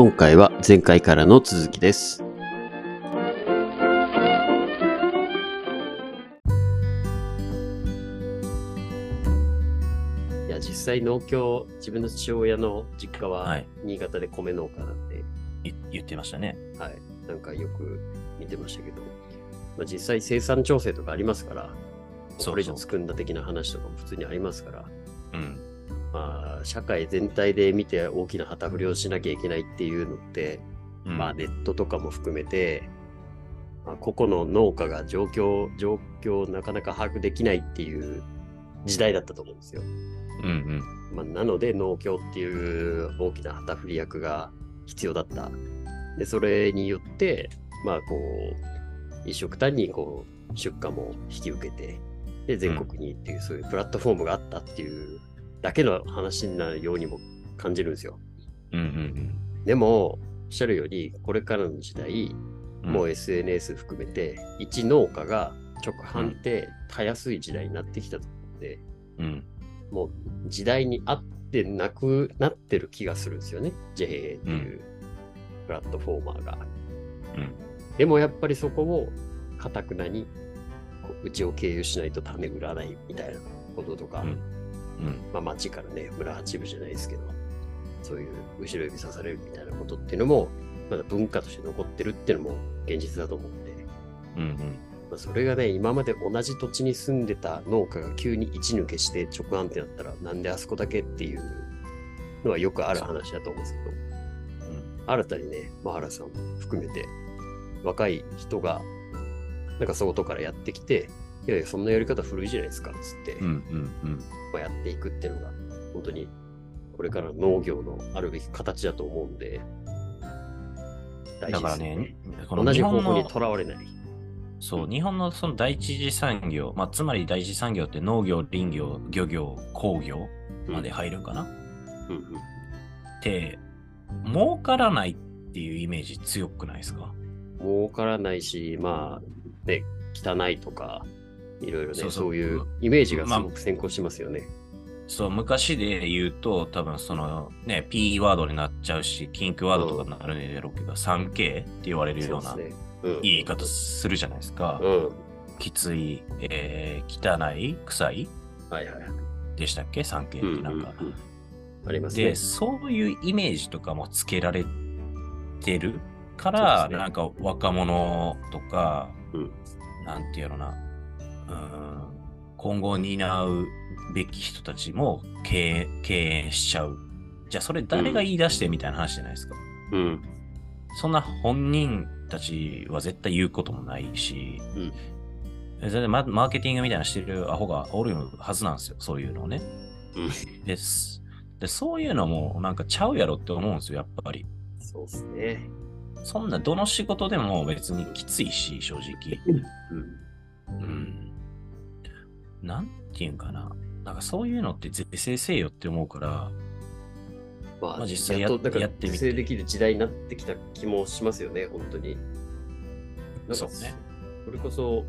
今回は前回からの続きです。いや、実際農協、自分の父親の実家ははい。新潟で米農家なんで、い言ってましたね。はい、なんかよく見てましたけど、まあ、実際生産調整とかありますから、それ以上つくんだ的な話とかも普通にありますから、うん。まあ、社会全体で見て大きな旗振りをしなきゃいけないっていうのって、うんまあネットとかも含めて、まあ、個々の農家が状況、状況をなかなか把握できないっていう時代だったと思うんですよ。うんうん。まあ、なので農協っていう大きな旗振り役が必要だった。で、それによって、まあこう、一色単にこう、出荷も引き受けて、で、全国にっていう、そういうプラットフォームがあったっていうだけの話になるようにも感じるんですよ。うんうんでも、おっしゃるように、これからの時代、うん。もう SNS 含めて、一農家が直販ってたやすい時代になってきたと思うんで、うん。もう時代に合ってなくなってる気がするんですよね。JA っていうプラットフォーマーが。うん。でもやっぱりそこをかたくなにうちを経由しないと種売らないみたいなこととか、うん。うん。まあ町からね、村八部じゃないですけど、そういう後ろ指さされるみたいなことっていうのも、まだ文化として残ってるっていうのも現実だと思うんで、うんうん。まあ、それがね、今まで同じ土地に住んでた農家が急に一抜けして直販ってなったら、なんであそこだけっていうのはよくある話だと思うんですけど、新たにね、マハラさんも含めて、若い人が、なんか外からやってきて、いやいや、そんなやり方古いじゃないですか、つって、うんうんうん。まあ、やっていくっていうのが、本当に、これからの農業のあるべき形だと思うんで、大だ事ですよからね、こ同じ方向にの、とらわれない。そう、日本のその第一次産業、まあ、つまり第一次産業って農業、林業、漁業、工業まで入るんかな、うんうん。って、儲からないっていうイメージ強くないですか？儲からないし、まあ、ね、汚いとか、いろいろね、そういうイメージがすまあごく先行しますよね。そう、昔で言うと、多分そのね、P ワードになっちゃうし、キンクワードとかになるんだろうけど、3K って言われるような。言い方するじゃないですか。うん。きつい、えー、汚い、臭いはいはい。でしたっけ ?3K ってなんか。うんうんうんありますねで、。そういうイメージとかもつけられてるから、ねなんか若者とか、うんなんていうのな、うん、今後担うべき人たちも敬敬遠しちゃう。じゃあそれ誰が言い出してみたいな話じゃないですか。うん。そんな本人たちは絶対言うこともないし、うん全然ママーケティングみたいなのしてるアホがおるはずなんですよ、そういうのをね。うん。です。で、そういうのもなんかちゃうやろって思うんですよ、やっぱり。そうですね。そんなどの仕事でも別にきついし、正直。うん。うん。なんていうんかな。なんかそういうのって是正せよって思うから、まあ、まあ実際やってみてできる時代になってきた気もしますよね、本当に。なんかそうね。それこそ、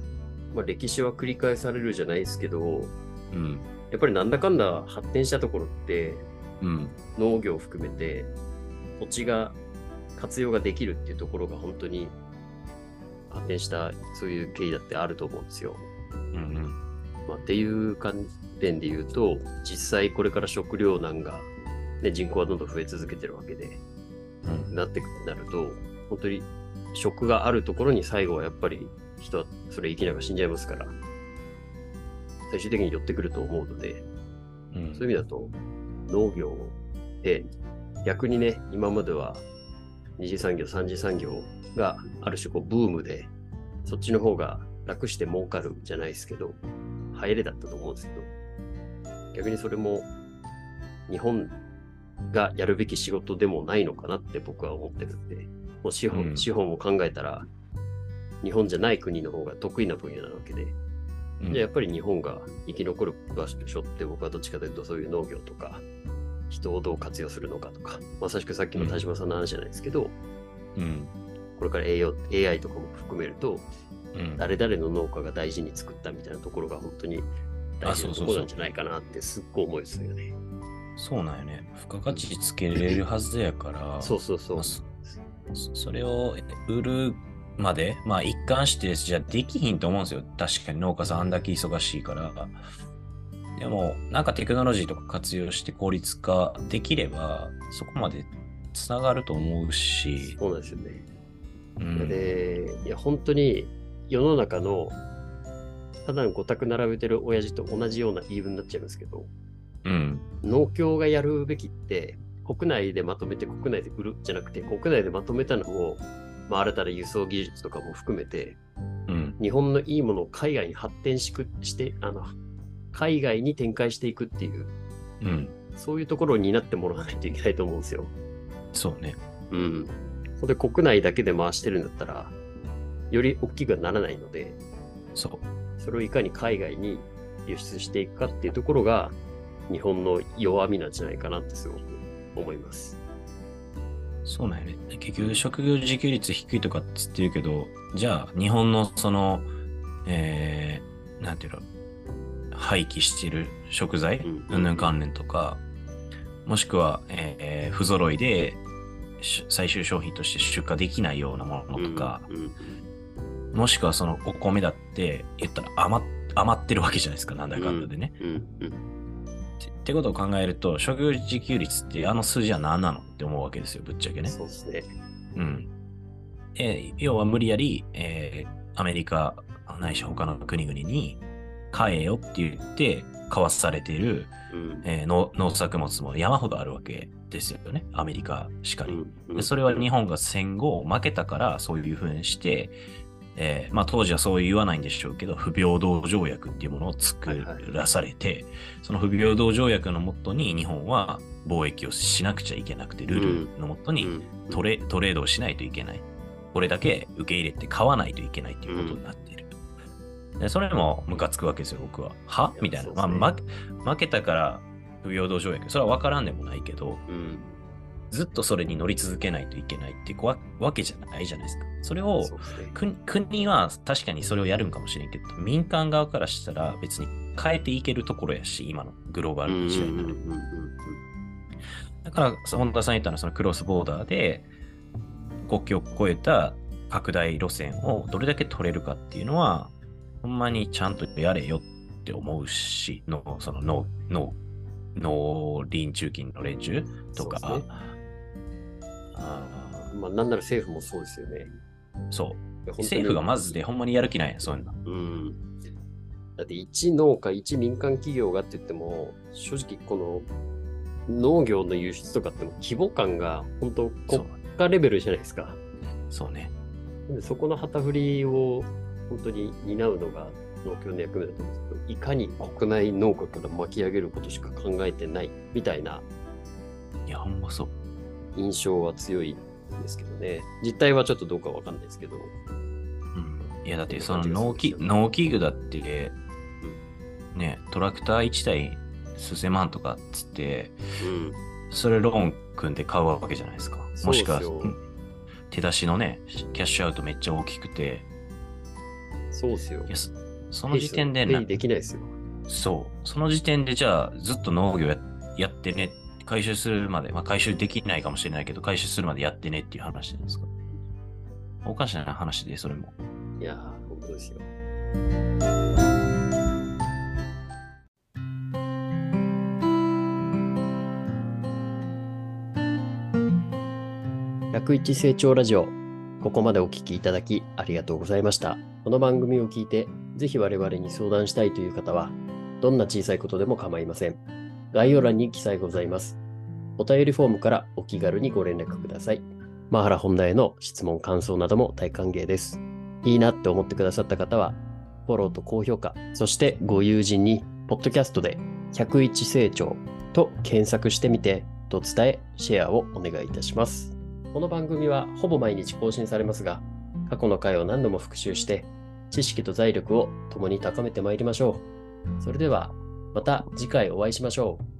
まあ、歴史は繰り返されるじゃないですけど、うん。やっぱりなんだかんだ発展したところって、うん。農業を含めて土地が活用ができるっていうところが本当に発展したそういう経緯だってあると思うんですよ。うん。うん。まあ、っていう観点で言うと実際これから食糧難が、ね、人口はどんどん増え続けてるわけでうん。なってくなると本当に食があるところに最後はやっぱり人はそれ生きながら死んじゃいますから最終的に寄ってくると思うのでうんそういう意味だと、農業って逆にね、今までは二次産業、三次産業がある種こうブームで、そっちの方が楽して儲かるじゃないですけど、入れだったと思うんですけど、逆にそれも日本がやるべき仕事でもないのかなって僕は思ってるんで、もう資本,、うん資本を考えたら、日本じゃない国の方が得意な分野なわけで、うんじゃあやっぱり日本が生き残る場所って僕はどっちかというとそういう農業とか人をどう活用するのかとかまさしくさっきの田島さんの話じゃないですけど、うん。これから AI, AI とかも含めるとうん。誰々の農家が大事に作ったみたいなところが本当に大事なところなんじゃないかなってすっごい思いですよね。そうなんよね。付加価値つけれるはずやから、そうそうそうまあ。そそそれを売るまで、まあ一貫してじゃできひんと思うんですよ。確かに農家さんあんだけ忙しいから。でも、なんかテクノロジーとか活用して効率化できれば、そこまでつながると思うし、そうなんですよね。うん、で、いや、本当に世の中のただの5択並べてる親父と同じような言い分になっちゃいますけど、うん、農協がやるべきって、国内でまとめて国内で売るじゃなくて、国内でまとめたのを、まあ、新たな輸送技術とかも含めて、うん、日本のいいものを海外に発展しくして、あの、海外に展開していくっていう、うん。そういうところに担ってもらわないといけないと思うんですよ。そうね。うん。で国内だけで回してるんだったら、より大きくはならないので、そう。それをいかに海外に輸出していくかっていうところが、日本の弱みなんじゃないかなってすごく思います。そうなんよね。結局、職業自給率低いとかっつってるけど、じゃあ、日本のその、えー、なんていうの、廃棄してる食材、うんうん関連とか、もしくは、えー不揃いで、し最終商品として出荷できないようなものとか、うんうんもしくはそのお米だって言ったら余っ余ってるわけじゃないですか、なんだかんだでね。うんうんってってことを考えると、食料自給率ってあの数字は何なのって思うわけですよ、ぶっちゃけね。そうですね。うん。えー要は無理やり、えーアメリカないし他の国々に買えよって言って買わされている、うんえー農農作物も山ほどあるわけですよね。アメリカしかり。うんでそれは日本が戦後負けたからそういうふうにして、えーまあ、当時はそう言わないんでしょうけど不平等条約っていうものを作らされて、その不平等条約のもとに日本は貿易をしなくちゃいけなくてルールのもとにうんトレトレードをしないといけない。これだけ受け入れて買わないといけないっていうことになっている。でそれもムカつくわけですよ、僕は。は？みたいな。そうですねまあ、負け負けたから不平等条約。それは分からんでもないけど、うんずっとそれに乗り続けないといけないってわわけじゃないじゃないですか。それをね国国は確かにそれをやるんかもしれんけど、民間側からしたら別に変えていけるところやし、今のグローバルな時代になる。だから、本田さん言ったのはそのクロスボーダーで国境を越えた拡大路線をどれだけ取れるかっていうのは、ほんまにちゃんとやれよって思うし、のその農農農林中金の連中とか、まあ、なんなら政府もそうですよね。ーそう。政府がまずでほんまにやる気ないやん、そういうの。うん。だって一農家、一民間企業がって言っても、正直この農業の輸出とかっても規模感が本当国家レベルじゃないですか。そうね。でそこの旗振りを本当に担うのが農協の役目だと思うんですけど、いかに国内農家から巻き上げることしか考えてないみたいないや、ほんまそう。印象は強いんですけどね。実態はちょっとどうかわかんないですけど。うん、いや、だってその農機農機具だって、ね、トラクター1台数千万とかっつって、うん。それローン組んで買うわけじゃないですか。もしくは、手出しのね、キャッシュアウトめっちゃ大きくて、そうですよ。そその時点でなペイできないですよ。そう、その時点でじゃあずっと農業ややってね、回収するまで、まあ回収できないかもしれないけど、回収するまでやってねっていう話なんですか？おかしな話で、それも。いやー、本当ですよ。101成長ラジオ。ここまでお聞きいただきありがとうございました。この番組を聞いて、ぜひ我々に相談したいという方は、どんな小さいことでも構いません。概要欄に記載ございます。お便りフォームからお気軽にご連絡ください。マハラ本題への質問、感想なども大歓迎です。いいなって思ってくださった方は、フォローと高評価、そしてご友人に、ポッドキャストで101成長と検索してみて、と伝え、シェアをお願いいたします。この番組はほぼ毎日更新されますが、過去の回を何度も復習して、知識と財力を共に高めてまいりましょう。それでは、また次回お会いしましょう。